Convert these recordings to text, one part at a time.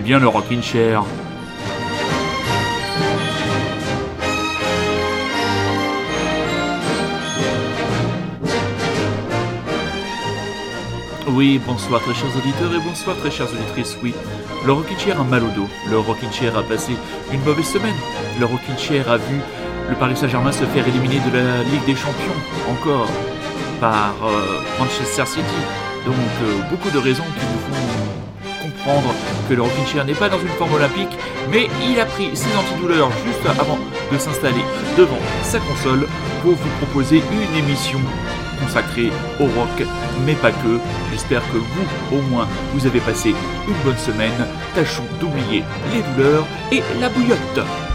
bien le rocking chair. Oui, bonsoir très chers auditeurs et bonsoir très chères auditrices, oui. Le Rocking Chair a mal au dos, le Rocking Chair a passé une mauvaise semaine, le Rocking Chair a vu le Paris Saint-Germain se faire éliminer de la Ligue des Champions, encore, par euh, Manchester City. Donc euh, beaucoup de raisons qui nous font que le Rocking Chair n'est pas dans une forme olympique, mais il a pris ses antidouleurs juste avant de s'installer devant sa console pour vous proposer une émission consacrée au rock, mais pas que. J'espère que vous, au moins, vous avez passé une bonne semaine. Tâchons d'oublier les douleurs et la bouillotte.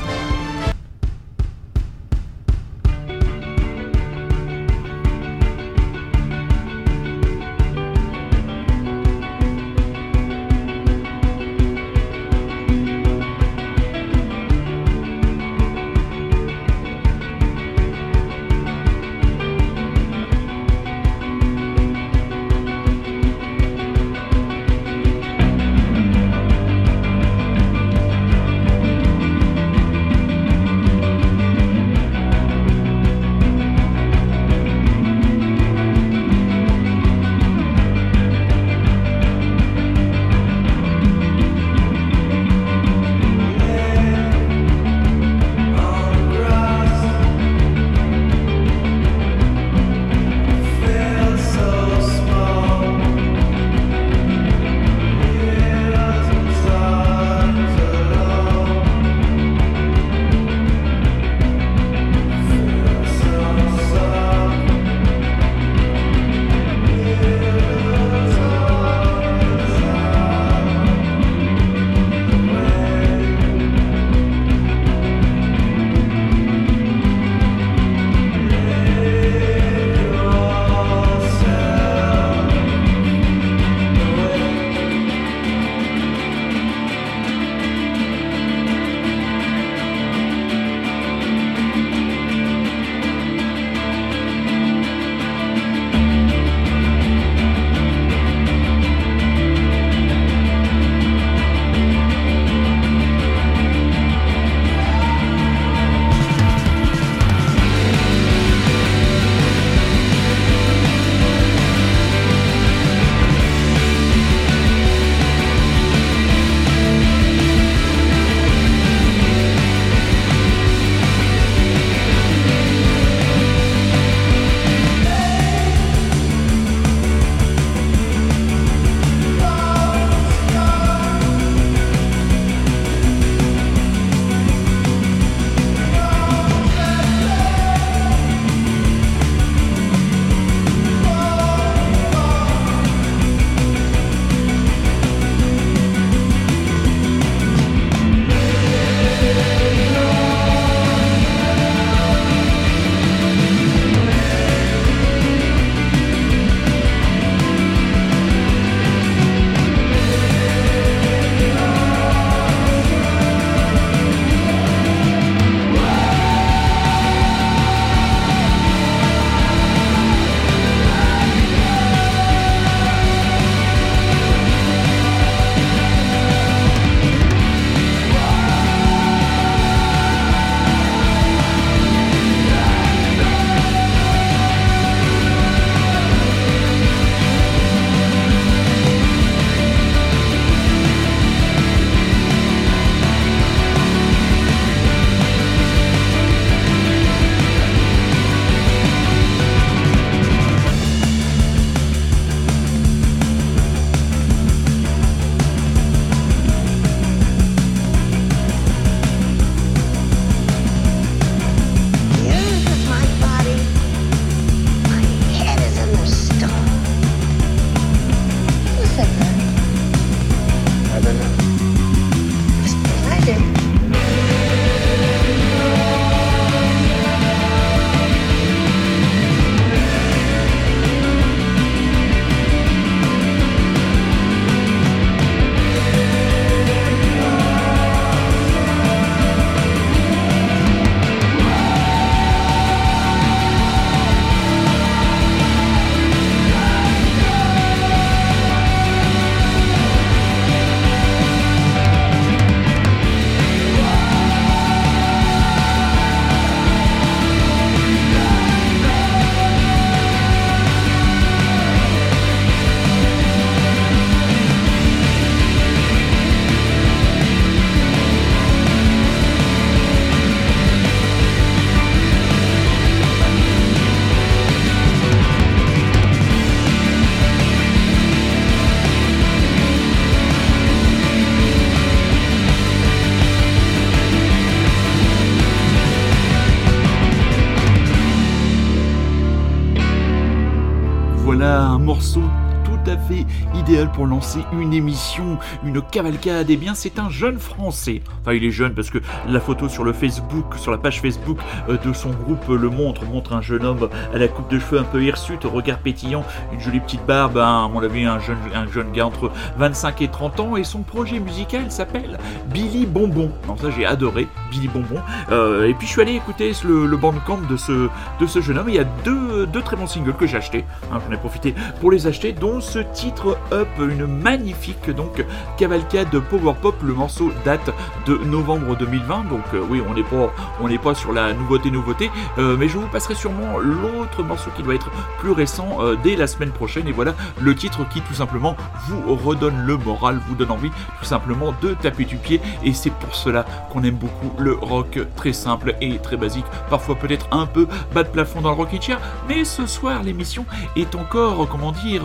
Voilà un morceau tout à fait idéal pour lancer une émission, une cavalcade. Eh bien, c'est un jeune Français. Enfin, il est jeune parce que la photo sur le Facebook, sur la page Facebook euh, de son groupe le montre, montre un jeune homme à la coupe de cheveux un peu hirsute, regard pétillant, une jolie petite barbe, à mon avis, un jeune, un jeune gars entre 25 et 30 ans. Et son projet musical s'appelle Billy Bonbon. Non, ça, j'ai adoré, Billy Bonbon. Euh, et puis, je suis allé écouter le, le bandcamp de ce, de ce jeune homme. Il y a deux, deux très bons singles que j'ai achetés. Hein, J'en ai profité pour les acheter, dont ce titre Up, une magnifique donc cavalcade Power Pop. Le morceau date de novembre 2020, donc euh, oui, on n'est pas, on n'est pas sur la nouveauté nouveauté, euh, mais je vous passerai sûrement l'autre morceau qui doit être plus récent euh, dès la semaine prochaine. Et voilà le titre qui tout simplement vous redonne le moral, vous donne envie tout simplement de taper du pied. Et c'est pour cela qu'on aime beaucoup le rock très simple et très basique, parfois peut-être un peu bas de plafond dans le rocking chair, mais ce soir l'émission est encore, comment dire,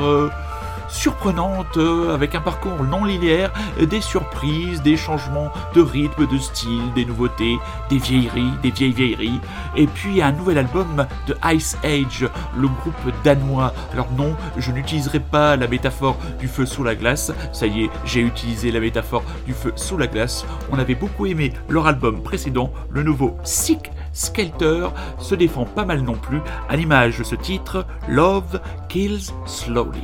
surprenante, euh, avec un parcours non linéaire, des surprises, des changements de rythme, de style, des nouveautés, des vieilleries, des vieilles vieilleries, et puis un nouvel album de Ice Age, le groupe danois. Alors non, je n'utiliserai pas la métaphore du feu sous la glace, ça y est, j'ai utilisé la métaphore du feu sous la glace. On avait beaucoup aimé leur album précédent, le nouveau Sick Skelter se défend pas mal non plus, à l'image de ce titre, Love Kills Slowly.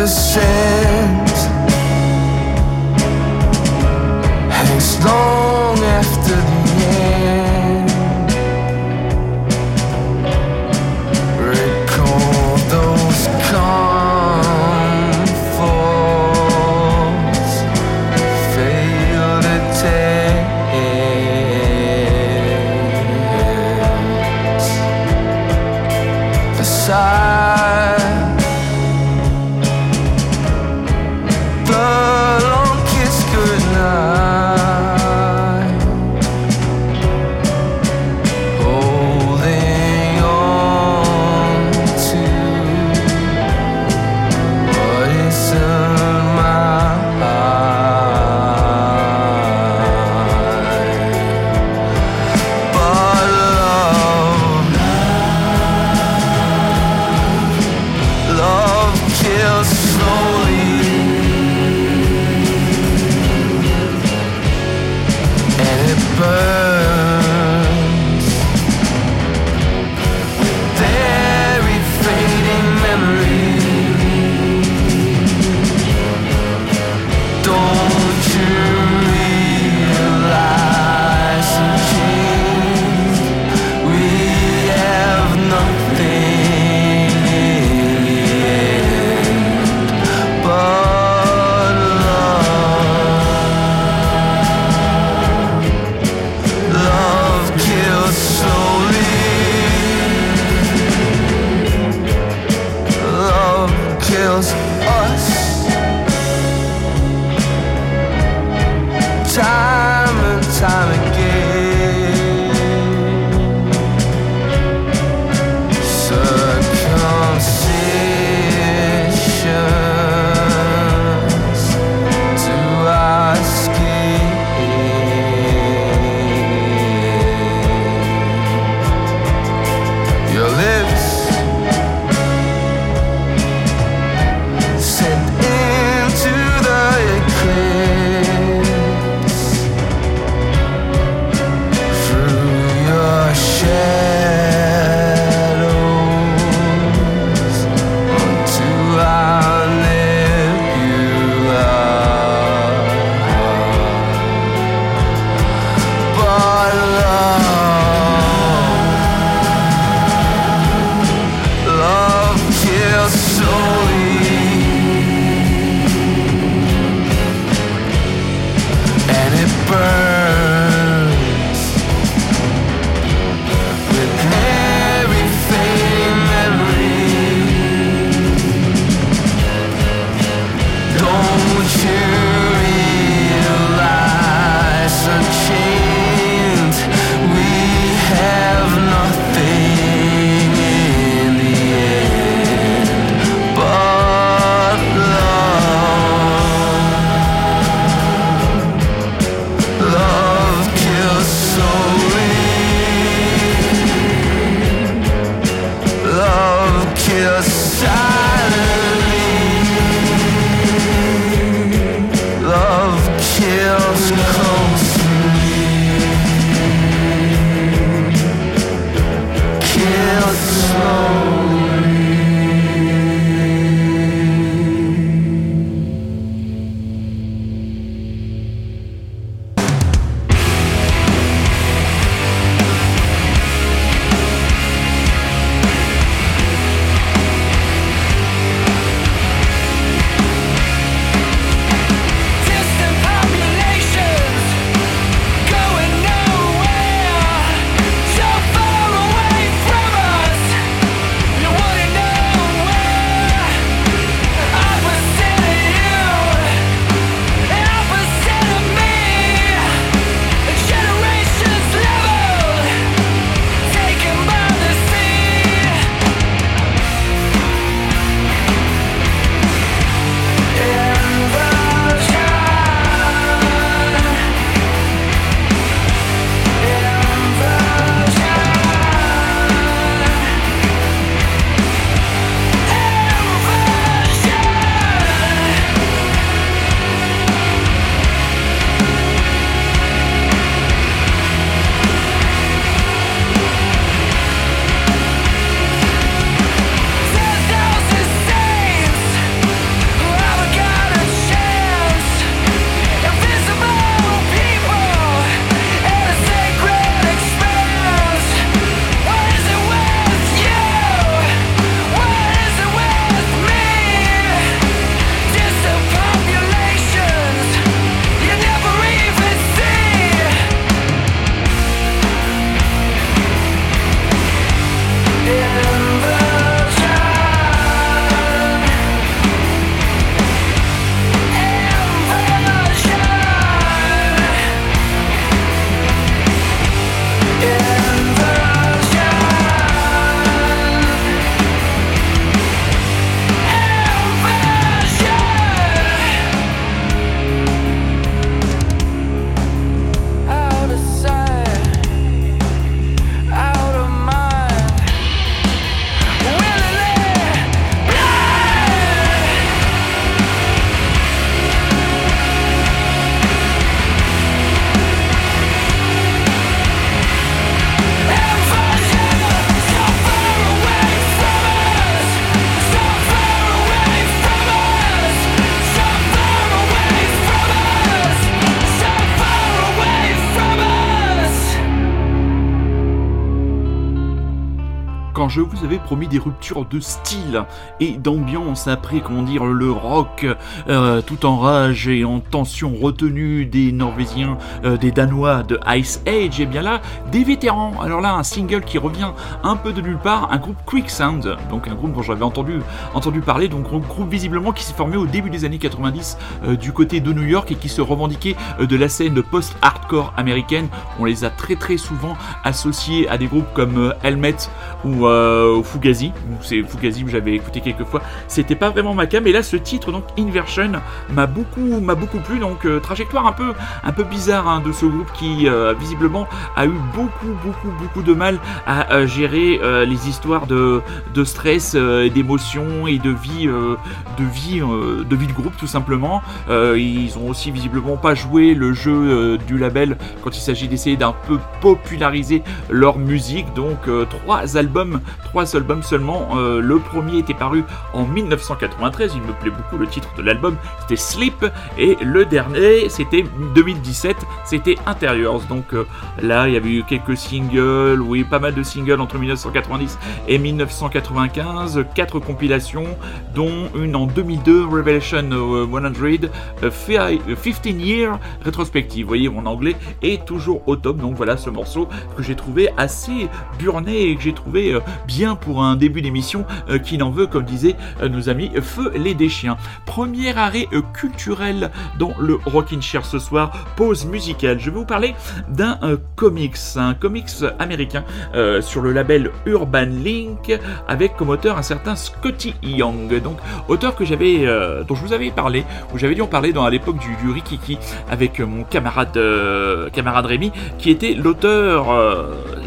the same vous avais promis des ruptures de style et d'ambiance après, comment dire, le rock euh, tout en rage et en tension retenue des Norvégiens, euh, des Danois de Ice Age, et bien là, des vétérans. Alors là, un single qui revient un peu de nulle part, un groupe Quicksand, donc un groupe dont j'avais entendu, entendu parler, donc un groupe visiblement qui s'est formé au début des années 90 euh, du côté de New York et qui se revendiquait de la scène post-hardcore américaine. On les a très très souvent associés à des groupes comme Helmet ou Fugazi. C'est Fugazi que j'avais écouté quelques fois. C'était pas vraiment ma cam, mais là, ce titre, donc Inversion, m'a beaucoup, beaucoup plu. Donc, trajectoire un peu, un peu bizarre hein, de ce groupe qui, visiblement, a eu beaucoup, beaucoup, beaucoup de mal à gérer les histoires de, de stress, d'émotions et de vie, de vie, de vie de groupe, tout simplement. ils ont aussi visiblement pas joué le jeu du label quand il s'agit d'essayer d'un peu populariser leur musique. Donc, trois albums, trois albums seulement. le premier était paru en 1993. Il me plaît beaucoup le titre de l'album. C'était Sleep. Et le dernier, c'était 2017. C'était Interiors. Donc euh, là, il y avait eu quelques singles. Oui, pas mal de singles entre 1990 et 1995. Quatre compilations, dont une en 2002, Revelation 100, 15 Year Retrospective. Vous voyez, mon anglais est toujours au top. Donc voilà ce morceau que j'ai trouvé assez burné et que j'ai trouvé euh, pour un début d'émission euh, qui n'en veut, comme disait nos amis Feu les Déchiens. Premier arrêt culturel dans le Rockin' Chair ce soir, pause musicale. Je vais vous parler d'un comics, un comics américain sur le label Urban Link avec comme auteur un certain Scotty Young, donc auteur que j'avais, dont je vous avais parlé, où j'avais dû en parler dans à l'époque du, du, Rikiki avec mon camarade camarade Rémi, qui était l'auteur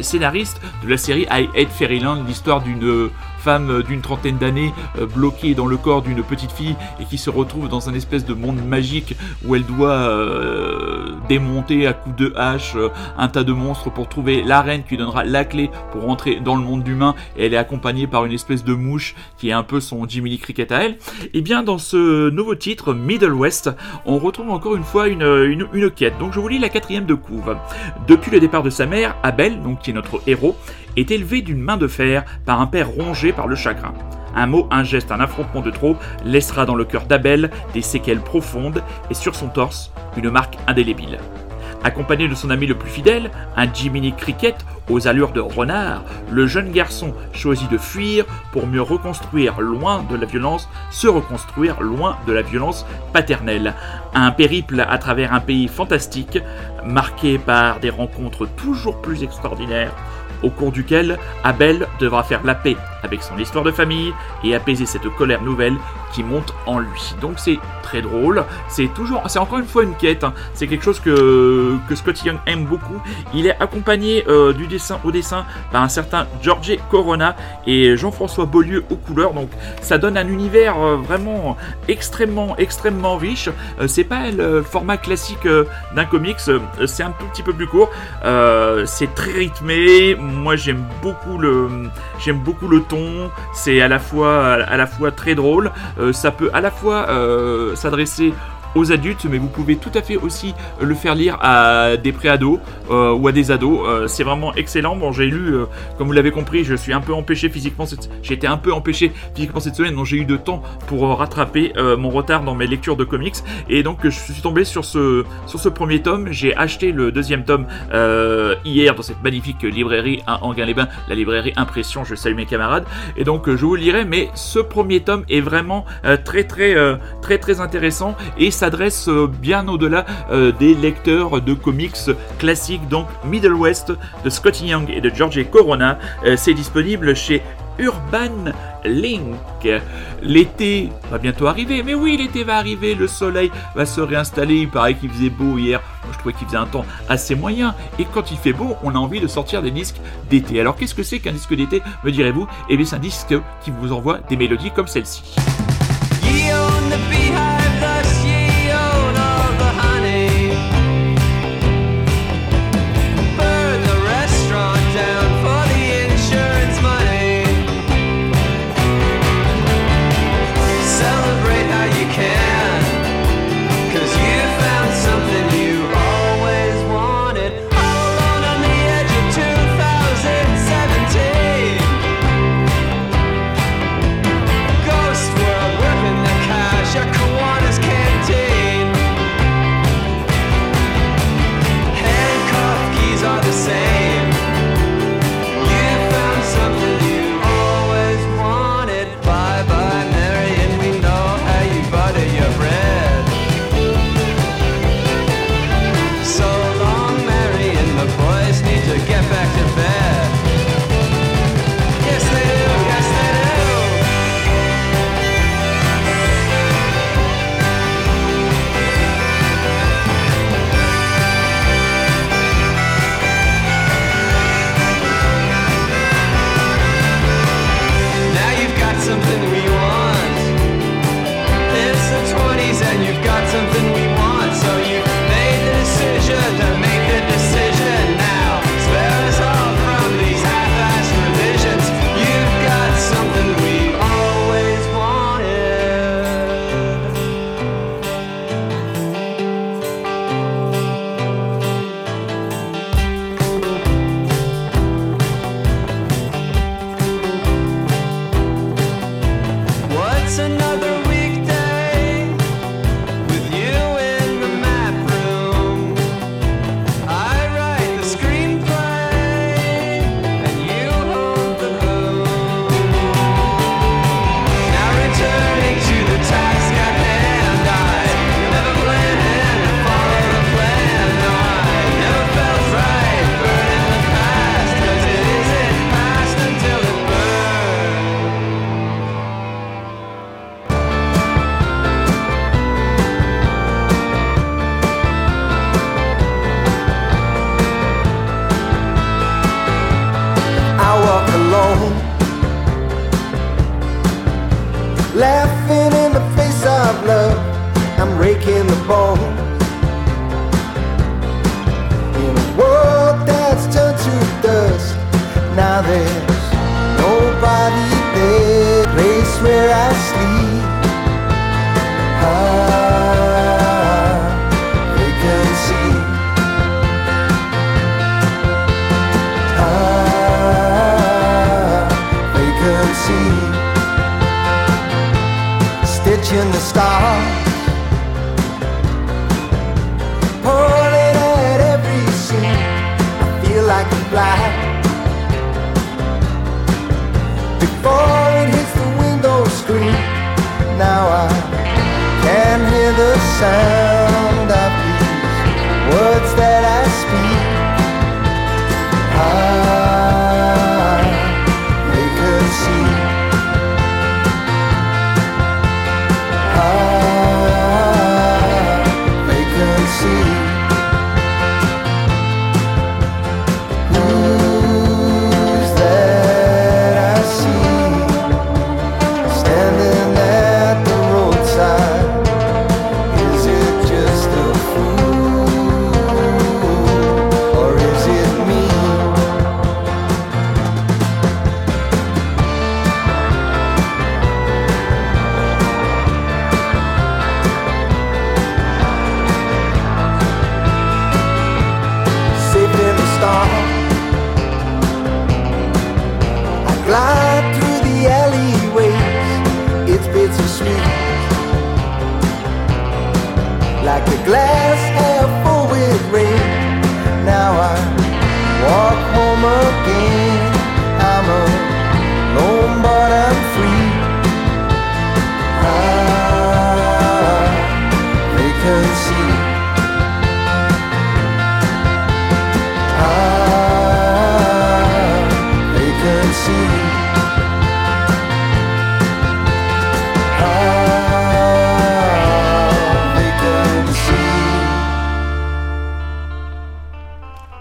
scénariste de la série I Hate Fairyland, l'histoire d'une femme d'une trentaine d'années euh, bloquée dans le corps d'une petite fille et qui se retrouve dans un espèce de monde magique où elle doit euh, démonter à coups de hache euh, un tas de monstres pour trouver la reine qui donnera la clé pour rentrer dans le monde humain et elle est accompagnée par une espèce de mouche qui est un peu son Jimmy Lee Cricket à elle. Et bien dans ce nouveau titre Middle West, on retrouve encore une fois une, une, une quête. Donc je vous lis la quatrième de couve. Depuis le départ de sa mère, Abel, donc qui est notre héros, est élevé d'une main de fer par un père rongé par le chagrin. Un mot, un geste, un affrontement de trop laissera dans le cœur d'Abel des séquelles profondes et sur son torse une marque indélébile. Accompagné de son ami le plus fidèle, un Jiminy Cricket aux allures de renard, le jeune garçon choisit de fuir pour mieux reconstruire loin de la violence, se reconstruire loin de la violence paternelle. Un périple à travers un pays fantastique, marqué par des rencontres toujours plus extraordinaires, au cours duquel Abel devra faire la paix avec son histoire de famille et apaiser cette colère nouvelle qui monte en lui. Donc c'est très drôle, c'est toujours, c'est encore une fois une quête, hein. c'est quelque chose que, que Scotty Young aime beaucoup. Il est accompagné euh, du dessin au dessin par un certain George Corona et Jean-François Beaulieu aux couleurs, donc ça donne un univers euh, vraiment extrêmement, extrêmement riche. Euh, c'est pas le format classique d'un comics, c'est un tout petit peu plus court, c'est très rythmé, moi j'aime beaucoup le, j'aime beaucoup le ton, c'est à la fois, à la fois très drôle. Euh, ça peut à la fois euh, s'adresser aux adultes, mais vous pouvez tout à fait aussi le faire lire à des préados euh, ou à des ados. Euh, c'est vraiment excellent. Bon, j'ai lu, euh, comme vous l'avez compris, je suis un peu empêché physiquement. Cette... J'ai été un peu empêché physiquement cette semaine, donc j'ai eu de temps pour rattraper mon retard dans mes lectures de comics. Et donc je suis tombé sur ce sur ce premier tome. J'ai acheté le deuxième tome hier dans cette magnifique librairie à Anguin-les-Bains, la librairie Impression. Je salue mes camarades. Et donc je vous lirai, mais ce premier tome est vraiment très très très très intéressant et ça s'adresse euh, bien au-delà euh, des lecteurs de comics classiques. Donc Middle West de Scotty Young et de George Corona, euh, c'est disponible chez Urban Link. L'été va bientôt arriver, mais oui, l'été va arriver, le soleil va se réinstaller. Il paraît qu'il faisait beau hier. Je trouvais qu'il faisait un temps assez moyen. Et quand il fait beau, on a envie de sortir des disques d'été. Alors, qu'est-ce que c'est qu'un disque d'été, me direz-vous? Eh bien, c'est un disque qui vous envoie des mélodies comme celle-ci.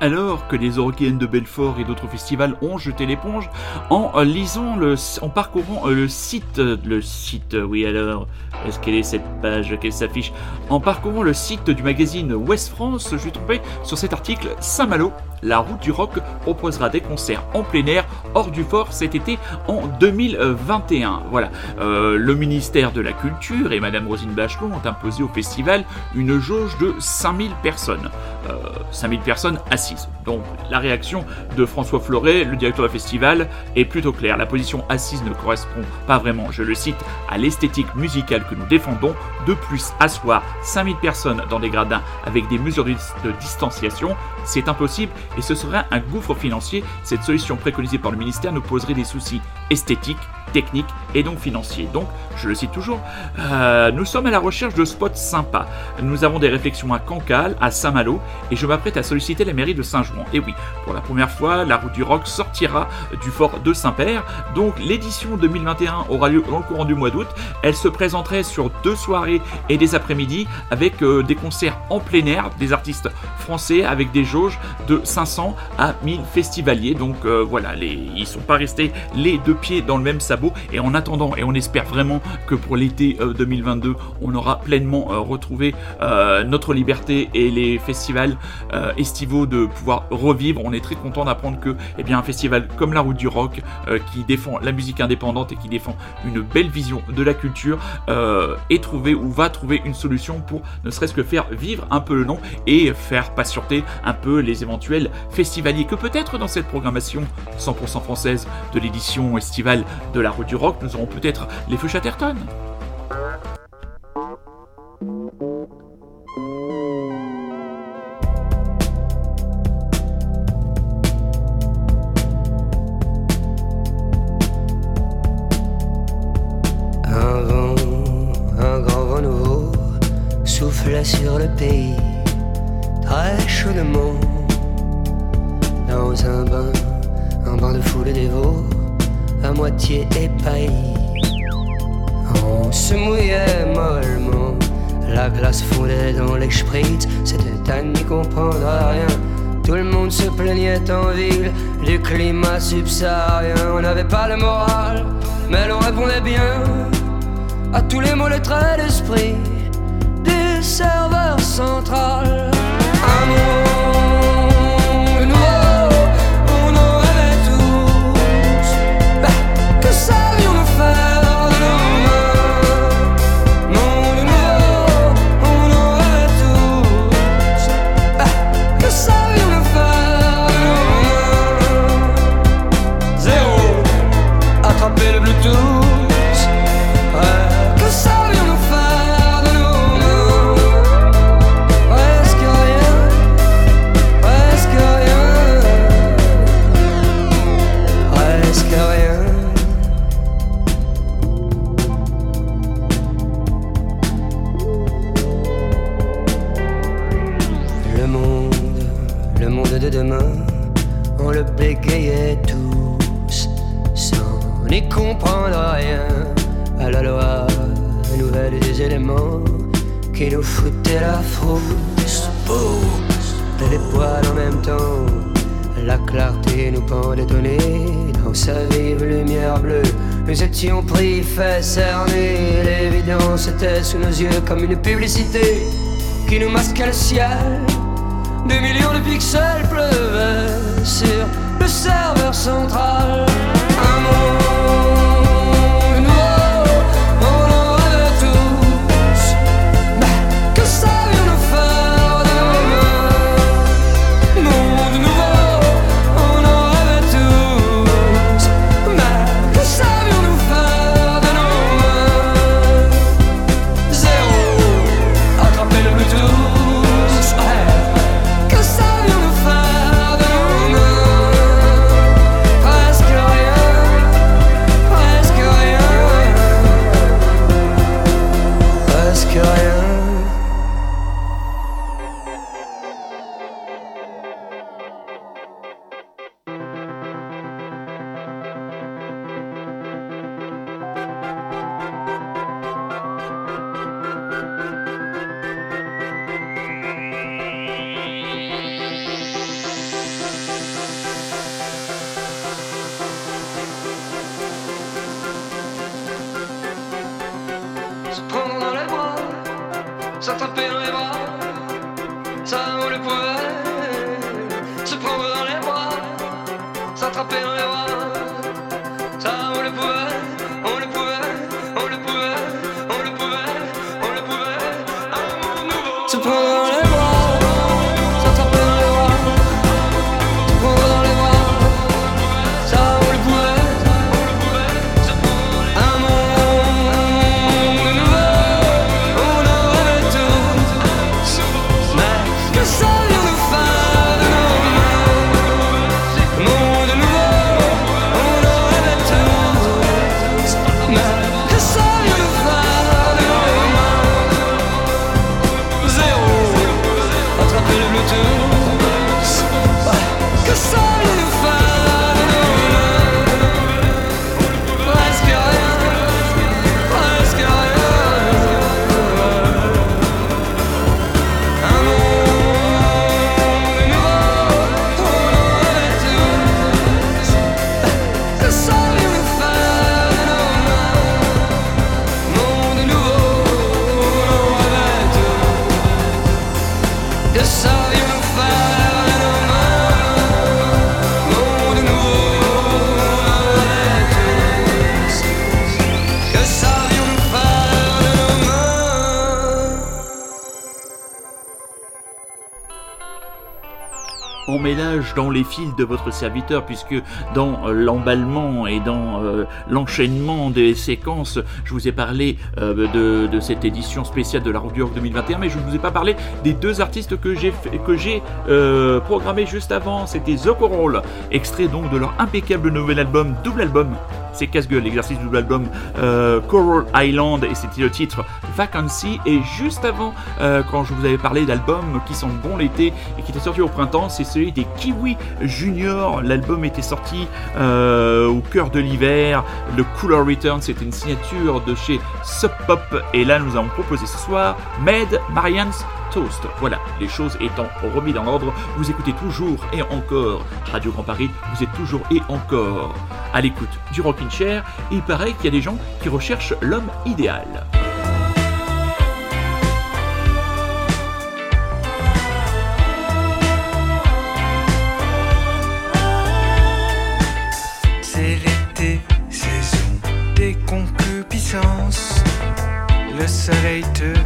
Alors que les Eurokéennes de Belfort et d'autres festivals ont jeté l'éponge en lisant le, en parcourant euh, le site, euh, le site, oui alors, est-ce qu'elle est cette page qu'elle s'affiche? En parcourant le site du magazine Ouest France, je suis tombé sur cet article Saint-Malo, la route du rock proposera des concerts en plein air hors du fort cet été en 2021. Voilà, Euh, le ministère de la Culture et Madame Rosine Bachelot ont imposé au festival une jauge de 5000 personnes. Euh, 5000 personnes assises. Donc la réaction de François Fleuret, le directeur du festival, est plutôt claire. La position assise ne correspond pas vraiment, je le cite, à l'esthétique musicale que nous défendons. De plus, asseoir 5000 personnes dans des gradins avec des mesures de distanciation, c'est impossible et ce serait un gouffre financier. Cette solution préconisée par le ministère nous poserait des soucis esthétiques, techniques et donc financiers. Donc, je le cite toujours, euh, nous sommes à la recherche de spots sympas. Nous avons des réflexions à Cancale, à Saint-Malo, et je m'apprête à solliciter la mairie de Saint-Jouan. Et oui, pour la première fois, la route du rock sortira du fort de Saint-Père. Donc, l'édition 2021 aura lieu dans le courant du mois d'août. Elle se présenterait sur deux soirées et des après-midi avec euh, des concerts en plein air, des artistes français avec des jauges de 500 à 1000 festivaliers. Donc euh, voilà, les, ils sont pas restés les deux pieds dans le même sabot. Et en attendant, et on espère vraiment que pour l'été euh, 2022, on aura pleinement euh, retrouvé euh, notre liberté et les festivals euh, estivaux de pouvoir revivre. On est très content d'apprendre que, eh bien, un festival comme la Route du Rock, euh, qui défend la musique indépendante et qui défend une belle vision de la culture, euh, est trouvé ou va trouver une solution pour ne serait-ce que faire vivre un peu le nom et faire patienter un peu les éventuels festivaliers que peut-être dans cette programmation 100% française de l'édition estivale de la Du Rock, nous aurons peut-être les Feux Chatterton. keeps. Sous nos yeux comme une publicité qui nous masquait le ciel. Des millions de pixels pleuvaient sur le serveur central. Dans les fils de votre serviteur, puisque dans euh, l'emballement et dans euh, l'enchaînement des séquences, je vous ai parlé euh, de, cette édition spéciale de la Rock du 2021, mais je ne vous ai pas parlé des deux artistes que j'ai que programmé juste avant. C'était The Coral, extrait donc de leur impeccable nouvel album, double album c'est casse-gueule, l'exercice double album Coral Island et c'était le titre Vacancy. Et juste avant, quand je vous avais parlé d'albums qui sont bons l'été et qui étaient sortis au printemps, c'est celui des Kiwi Junior. L'album était sorti euh, au cœur de l'hiver. Le Cooler Return, c'était une signature de chez Sub Pop. Et là, nous avons proposé ce soir Med Marianne's voilà, les choses étant remises dans l'ordre, vous écoutez toujours et encore Radio Grand Paris, vous êtes toujours et encore à l'écoute du Rockin' Chair, il paraît qu'il y a des gens qui recherchent l'homme idéal. C'est l'été, saison des concupiscences, le soleil te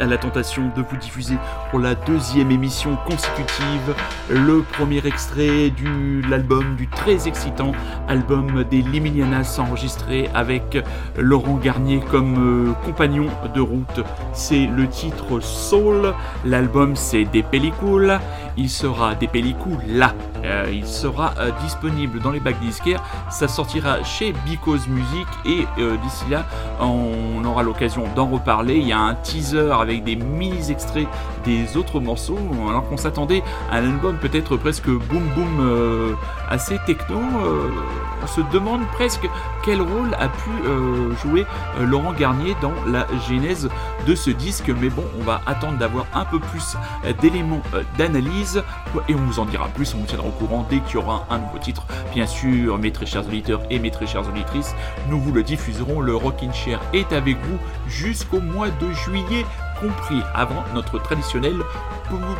à la tentation de vous diffuser pour la deuxième émission consécutive le premier extrait de l'album du très excitant album des Liminianas enregistré avec Laurent Garnier comme euh, compagnon de route. C'est le titre Soul, l'album c'est Des Pellicules, il sera des pellicules là, Euh, il sera euh, disponible dans les bacs disquaires, ça sortira chez Because Music et euh, d'ici là on aura l'occasion d'en reparler. Il y a un teaser avec des mini extraits des autres morceaux, alors qu'on s'attendait à un album peut-être presque boom boom assez techno. on se demande presque quel rôle a pu euh, jouer euh, Laurent Garnier dans la genèse de ce disque, mais bon, on va attendre d'avoir un peu plus euh, d'éléments d'analyse et on vous en dira plus, on vous tiendra au courant dès qu'il y aura un nouveau titre. Bien sûr, mes très chers auditeurs et mes très chères auditrices, nous vous le diffuserons. Le Rockin' Chair est avec vous jusqu'au mois de juillet compris avant notre traditionnelle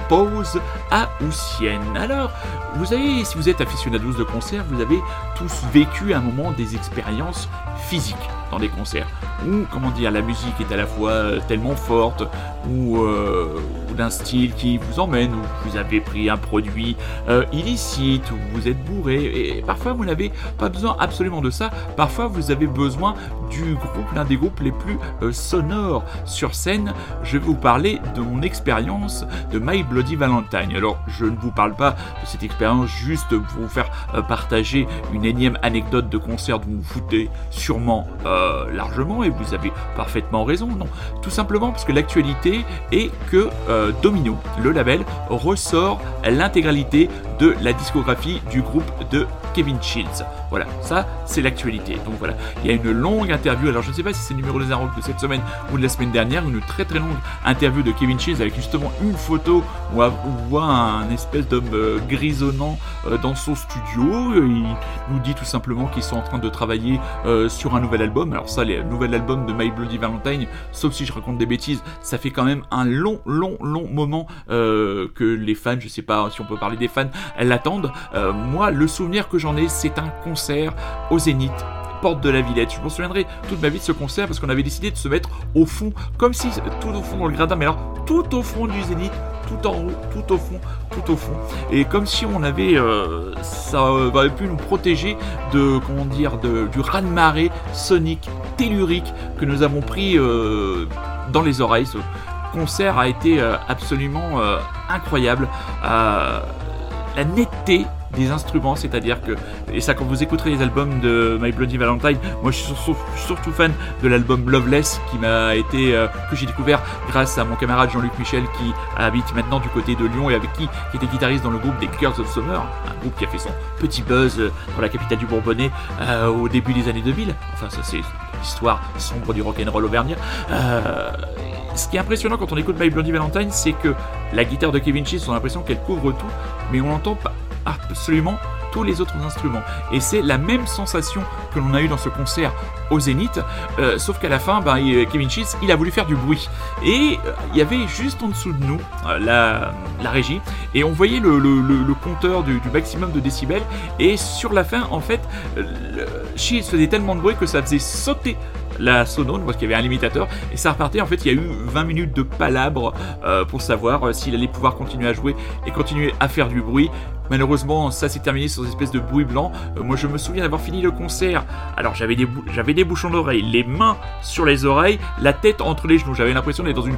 pause à Houssienne. Alors, vous avez, si vous êtes aficionados de concert, vous avez tous vécu à un moment des expériences physiques dans des concerts où, comment dire, la musique est à la fois euh, tellement forte ou, euh, ou d'un style qui vous emmène, ou vous avez pris un produit euh, illicite, ou vous êtes bourré, et parfois vous n'avez pas besoin absolument de ça, parfois vous avez besoin du groupe, l'un des groupes les plus sonores sur scène. Je vais vous parler de mon expérience de My Bloody Valentine. Alors, je ne vous parle pas de cette expérience juste pour vous faire euh, partager une énième anecdote de concert dont vous vous foutez sûrement euh, largement, et vous avez parfaitement raison, non. Tout simplement parce que l'actualité est que euh, Domino, le label, ressort l'intégralité de la discographie du groupe de Kevin Shields. Voilà, ça c'est l'actualité. Donc voilà, il y a une longue interview, alors je ne sais pas si c'est le numéro des Rock de cette semaine ou de la semaine dernière, une très très longue interview de Kevin Shields avec justement une photo où on voit un espèce d'homme euh, grisonnant euh, dans son studio. Il nous dit tout simplement qu'ils sont en train de travailler euh, sur un nouvel album. Alors ça, le nouvel album de My Bloody Valentine, sauf si je raconte des bêtises, ça fait quand même un long, long, long moment que les fans, je sais pas si on peut parler des fans, l'attendent. moi, le souvenir que j'en c'est un concert au Zénith porte de la Villette. Je m'en souviendrai toute ma vie de ce concert parce qu'on avait décidé de se mettre au fond, comme si tout au fond dans le gradin, mais alors tout au fond du Zénith, tout en haut, tout au fond, tout au fond. Et comme si on avait, euh, ça aurait pu nous protéger de, comment dire, de, du raz-de-marée sonique, tellurique que nous avons pris euh, dans les oreilles. Ce concert a été euh, absolument incroyable. la netteté des instruments, c'est-à-dire que, et ça quand vous écouterez les albums de My Bloody Valentine, moi je suis, surtout fan de l'album Loveless qui m'a été, euh, que j'ai découvert grâce à mon camarade Jean-Luc Michel qui habite maintenant du côté de Lyon et avec qui, qui était guitariste dans le groupe des Girls of Summer, un groupe qui a fait son petit buzz euh, dans la capitale du Bourbonnais euh, au début des années 2000. Enfin ça c'est l'histoire sombre du rock'n'roll auvergnat. ce qui est impressionnant quand on écoute My Bloody Valentine, c'est que la guitare de Kevin Cheese, on a l'impression qu'elle couvre tout, mais on n'entend pas absolument tous les autres instruments. Et c'est la même sensation que l'on a eu dans ce concert au Zénith, euh, sauf qu'à la fin, ben, Kevin Shields, il a voulu faire du bruit. Et euh, il y avait juste en dessous de nous euh, la, régie, et on voyait le, compteur du, maximum de décibels, et sur la fin, en fait, Shields faisait tellement de bruit que ça faisait sauter la sonone parce qu'il y avait un limitateur et ça repartait en fait il y a eu 20 minutes de palabre pour savoir s'il allait pouvoir continuer à jouer et continuer à faire du bruit Malheureusement, ça s'est terminé sur une espèce de bruit blanc. Euh, moi, je me souviens d'avoir fini le concert. Alors, j'avais des, j'avais des bouchons d'oreilles, les mains sur les oreilles, la tête entre les genoux. J'avais l'impression d'être dans, une,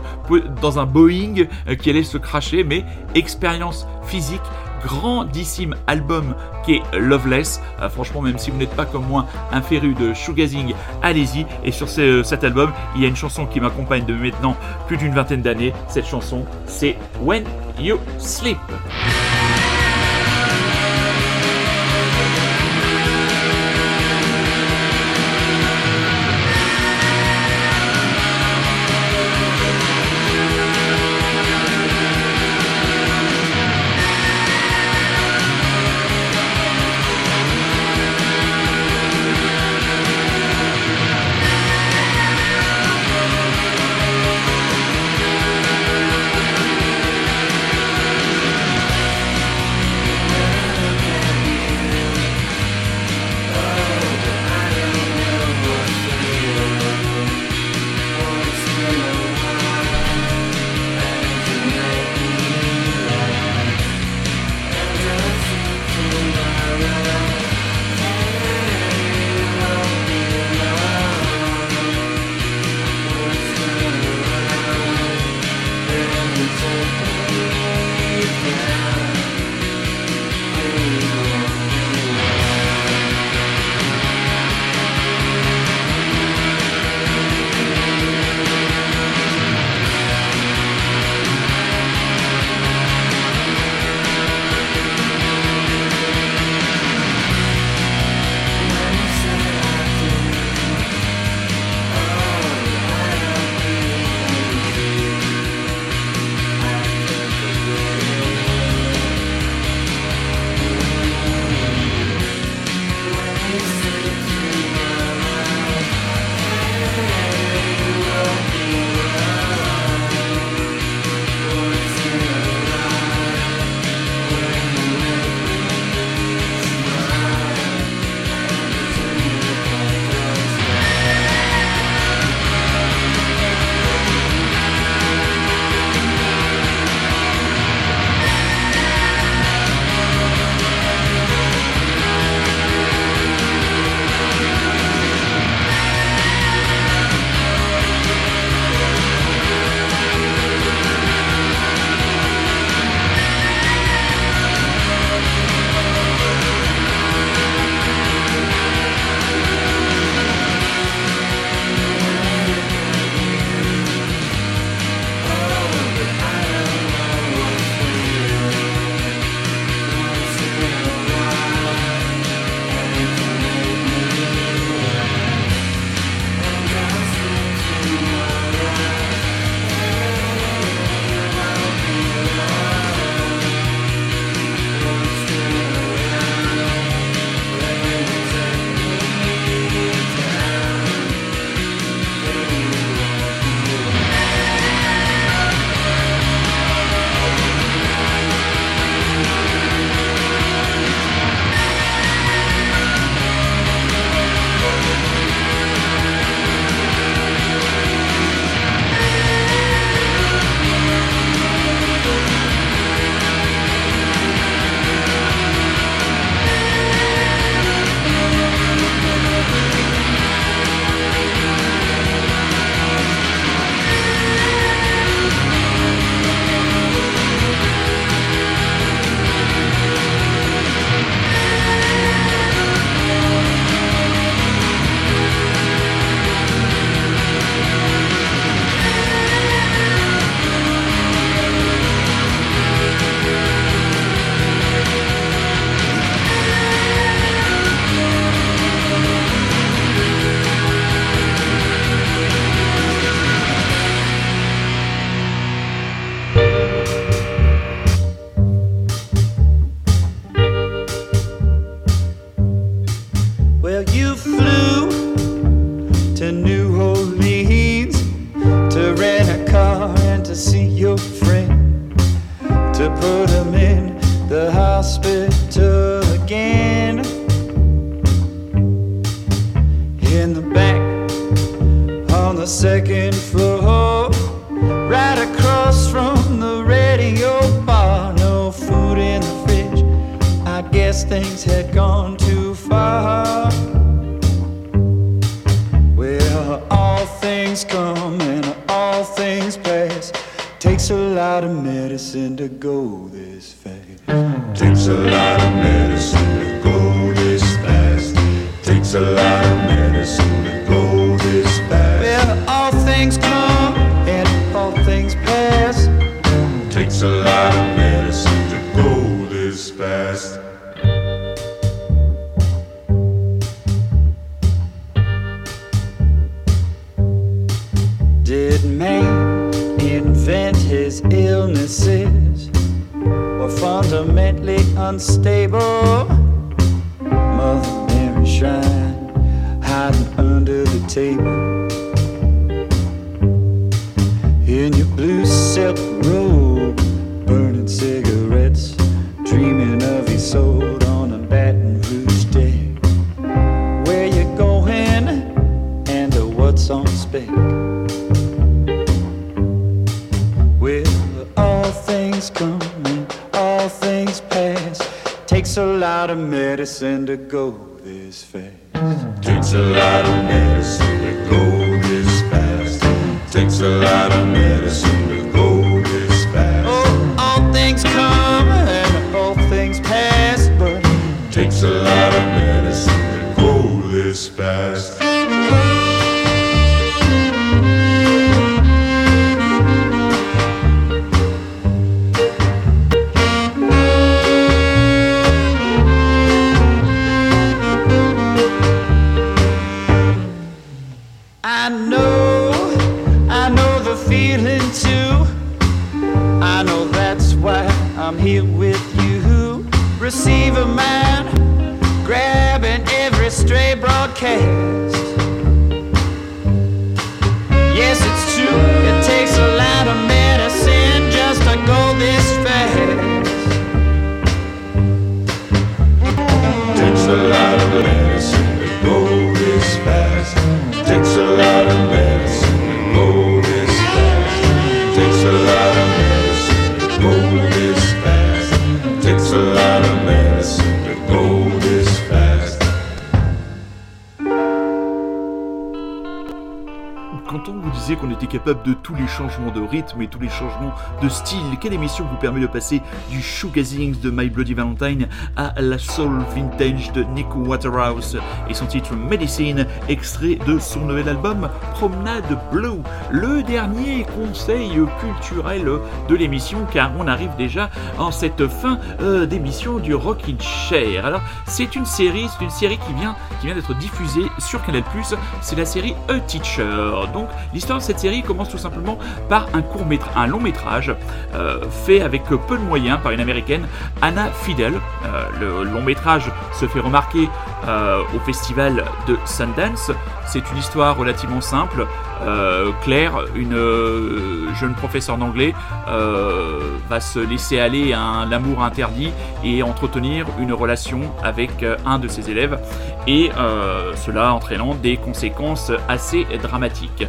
dans un Boeing euh, qui allait se cracher, mais expérience physique grandissime album qui est Loveless. Euh, franchement, même si vous n'êtes pas comme moi un féru de shoegazing, allez-y. Et sur cet album, il y a une chanson qui m'accompagne de maintenant plus d'une vingtaine d'années. Cette chanson, c'est When You Sleep. Things come and all things pass. Takes a lot of medicine to go this fast. Takes a lot of medicine to go this fast. Takes a lot of medicine to go this fast. Well, all things come and all things pass. Takes a lot okay. Capable de tous les changements de rythme et tous les changements de style, quelle émission vous permet de passer du shoegazing de My Bloody Valentine à la soul vintage de Nico Waterhouse et son titre Medicine, extrait de son nouvel album Promenade Blue, le dernier conseil culturel de l'émission car on arrive déjà en cette fin euh, d'émission du Rockin' Chair. Alors c'est une série, c'est une série qui vient, qui vient d'être diffusée sur Canal+. C'est la série A Teacher. Donc l'histoire de cette série commence tout simplement par un long métrage euh, fait avec peu de moyens par une américaine, Anna Fidel. Euh, le long métrage se fait remarquer euh, au festival de Sundance. C'est une histoire relativement simple. Claire, une jeune professeure d'anglais, va se laisser aller à un amour interdit et entretenir une relation avec un de ses élèves, et cela entraînant des conséquences assez dramatiques.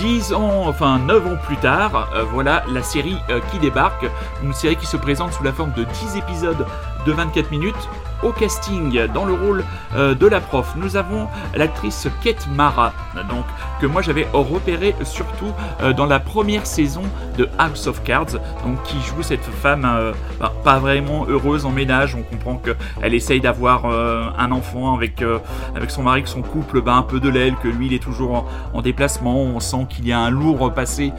10 ans, enfin 9 ans plus tard, euh, voilà la série euh, qui débarque, une série qui se présente sous la forme de 10 épisodes de 24 minutes. Au casting, dans le rôle euh, de la prof, nous avons l'actrice Kate Mara, donc que moi j'avais repéré surtout euh, dans la première saison de House of Cards, donc qui joue cette femme euh, bah, pas vraiment heureuse en ménage. On comprend qu'elle essaye d'avoir un enfant avec avec son mari, que son couple bat un peu de l'aile, que lui il est toujours en, en déplacement. On sent qu'il y a un lourd passé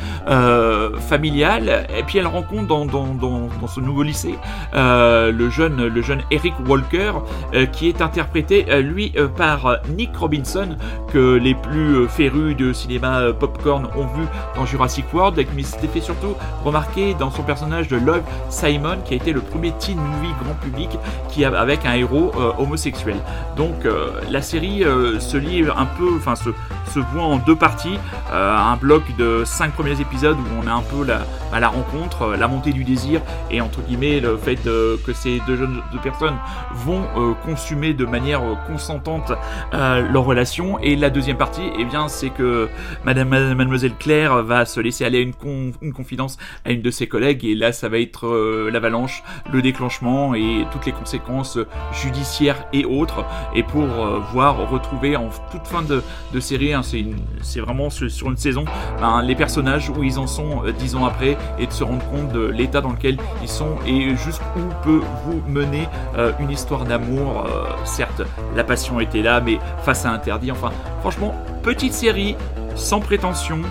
familial. Et puis elle rencontre dans, dans, dans, ce nouveau lycée le jeune le jeune Eric Walker, euh, qui est interprété euh, lui euh, par Nick Robinson, que les plus férus de cinéma popcorn ont vu dans Jurassic World, et mais s'était fait surtout remarquer dans son personnage de Love Simon, qui a été le premier teen movie grand public qui avec un héros homosexuel. Donc la série se lit un peu, enfin se, se voit en deux parties, euh, un bloc de cinq premiers épisodes où on a un peu la, à la rencontre, euh, la montée du désir et entre guillemets le fait que ces deux jeunes deux personnes vont euh, consumer de manière euh, consentante leur relation. Et la deuxième partie, eh bien, c'est que Madame, Mademoiselle Claire va se laisser aller à une, con- une confidence à une de ses collègues. Et là, ça va être l'avalanche, le déclenchement et toutes les conséquences judiciaires et autres. Et pour voir retrouver en toute fin de, de série, hein, c'est vraiment sur sur une saison, ben, les personnages où ils en sont euh, dix ans après et de se rendre compte de l'état dans lequel ils sont et jusqu'où peut vous mener euh, une histoire d'amour. Euh, certes, la passion était là, mais face à interdit. Enfin, franchement, petite série, sans prétention.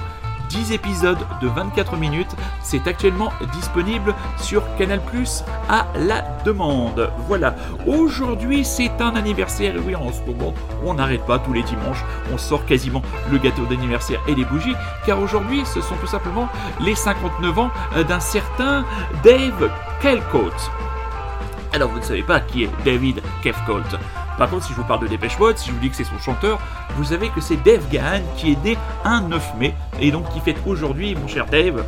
10 épisodes de 24 minutes, c'est actuellement disponible sur Canal Plus à la demande. Voilà, aujourd'hui c'est un anniversaire, oui en ce moment on n'arrête pas tous les dimanches, on sort quasiment le gâteau d'anniversaire et les bougies, car aujourd'hui ce sont tout simplement les 59 ans euh, d'un certain Dave Kelcoat. Alors vous ne savez pas qui est David Kefcolt. Par contre, si je vous parle de Dépêche Mode, si je vous dis que c'est son chanteur, vous savez que c'est Dave Gahan qui est né un 9 mai et donc qui fête aujourd'hui, mon cher Dave,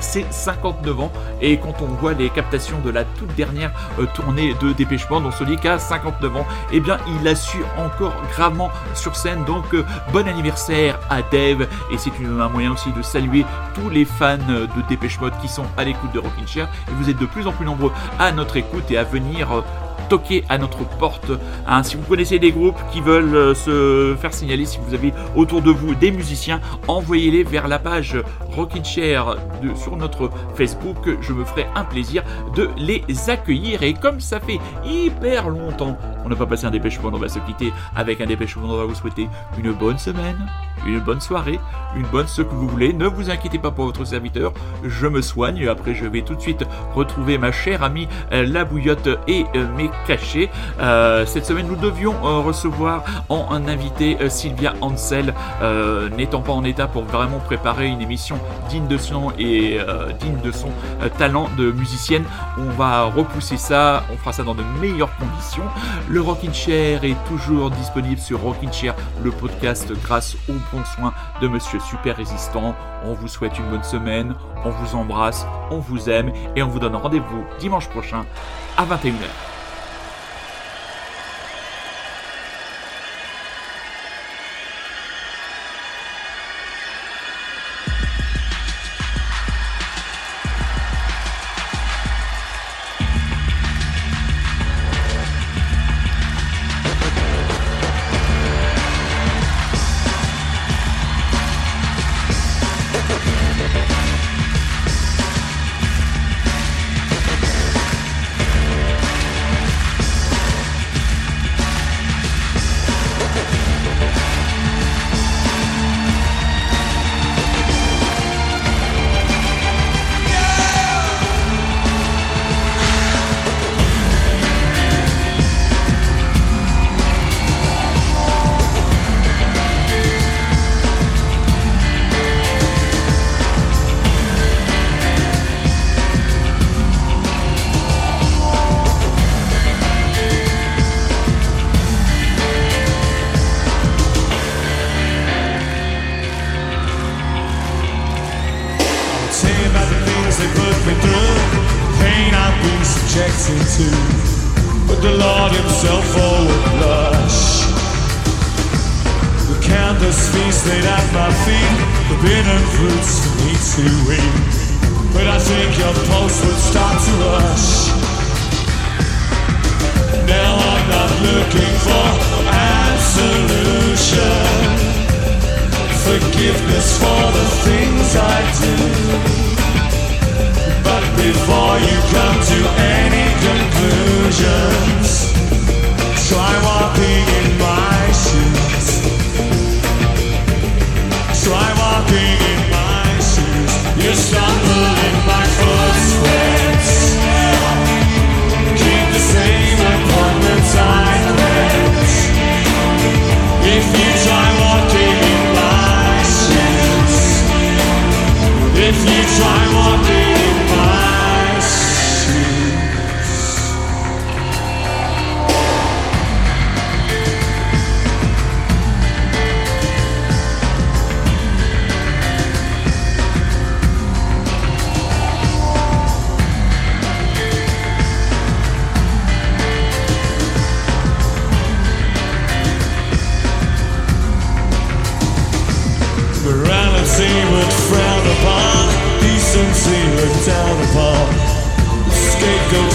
ses 59 ans. Et quand on voit les captations de la toute dernière euh, tournée de Dépêche Mode, on se dit qu'à 59 ans, eh bien, il a su encore gravement sur scène. Donc, euh, bon anniversaire à Dave. Et c'est un moyen aussi de saluer tous les fans euh, de Dépêche Mode qui sont à l'écoute de Rockin' Chair. Et vous êtes de plus en plus nombreux à notre écoute et à venir. Toquer à notre porte. Hein, si vous connaissez des groupes qui veulent euh, se faire signaler, si vous avez autour de vous des musiciens, envoyez-les vers la page Rockin' Chair sur notre Facebook. Je me ferai un plaisir de les accueillir. Et comme ça fait hyper longtemps qu'on n'a pas passé un dépêchement, on va se quitter avec un dépêchement. On va vous souhaiter une bonne semaine, une bonne soirée, une bonne ce que vous voulez. Ne vous inquiétez pas pour votre serviteur. Je me soigne. Après, je vais tout de suite retrouver ma chère amie euh, La Bouillotte et euh, mes cachets. Euh, cette semaine, nous devions recevoir en invité Sylvia Ansel, euh, n'étant pas en état pour vraiment préparer une émission digne de son et digne de son talent de musicienne. On va repousser ça, on fera ça dans de meilleures conditions. Le Rockin' Chair est toujours disponible sur Rockin' Chair, le podcast grâce aux bons soins de Monsieur Super Résistant. On vous souhaite une bonne semaine, on vous embrasse, on vous aime et on vous donne rendez-vous dimanche prochain à 21h.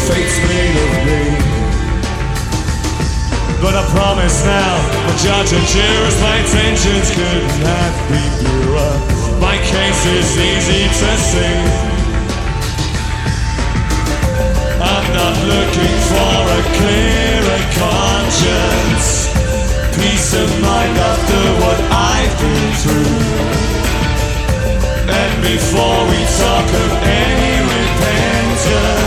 Fate's made of me. But I promise now, the judge and jurors, my intentions could not be purer. My case is easy to see. I'm not looking for a clearer conscience. Peace of mind after what I've been through. And before we talk of any repentance,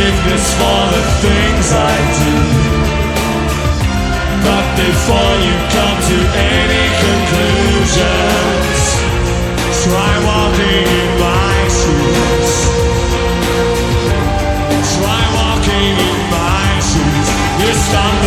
forgiveness for the things I do. But before you come to any conclusions, try walking in my shoes. Try walking in my shoes. You stop.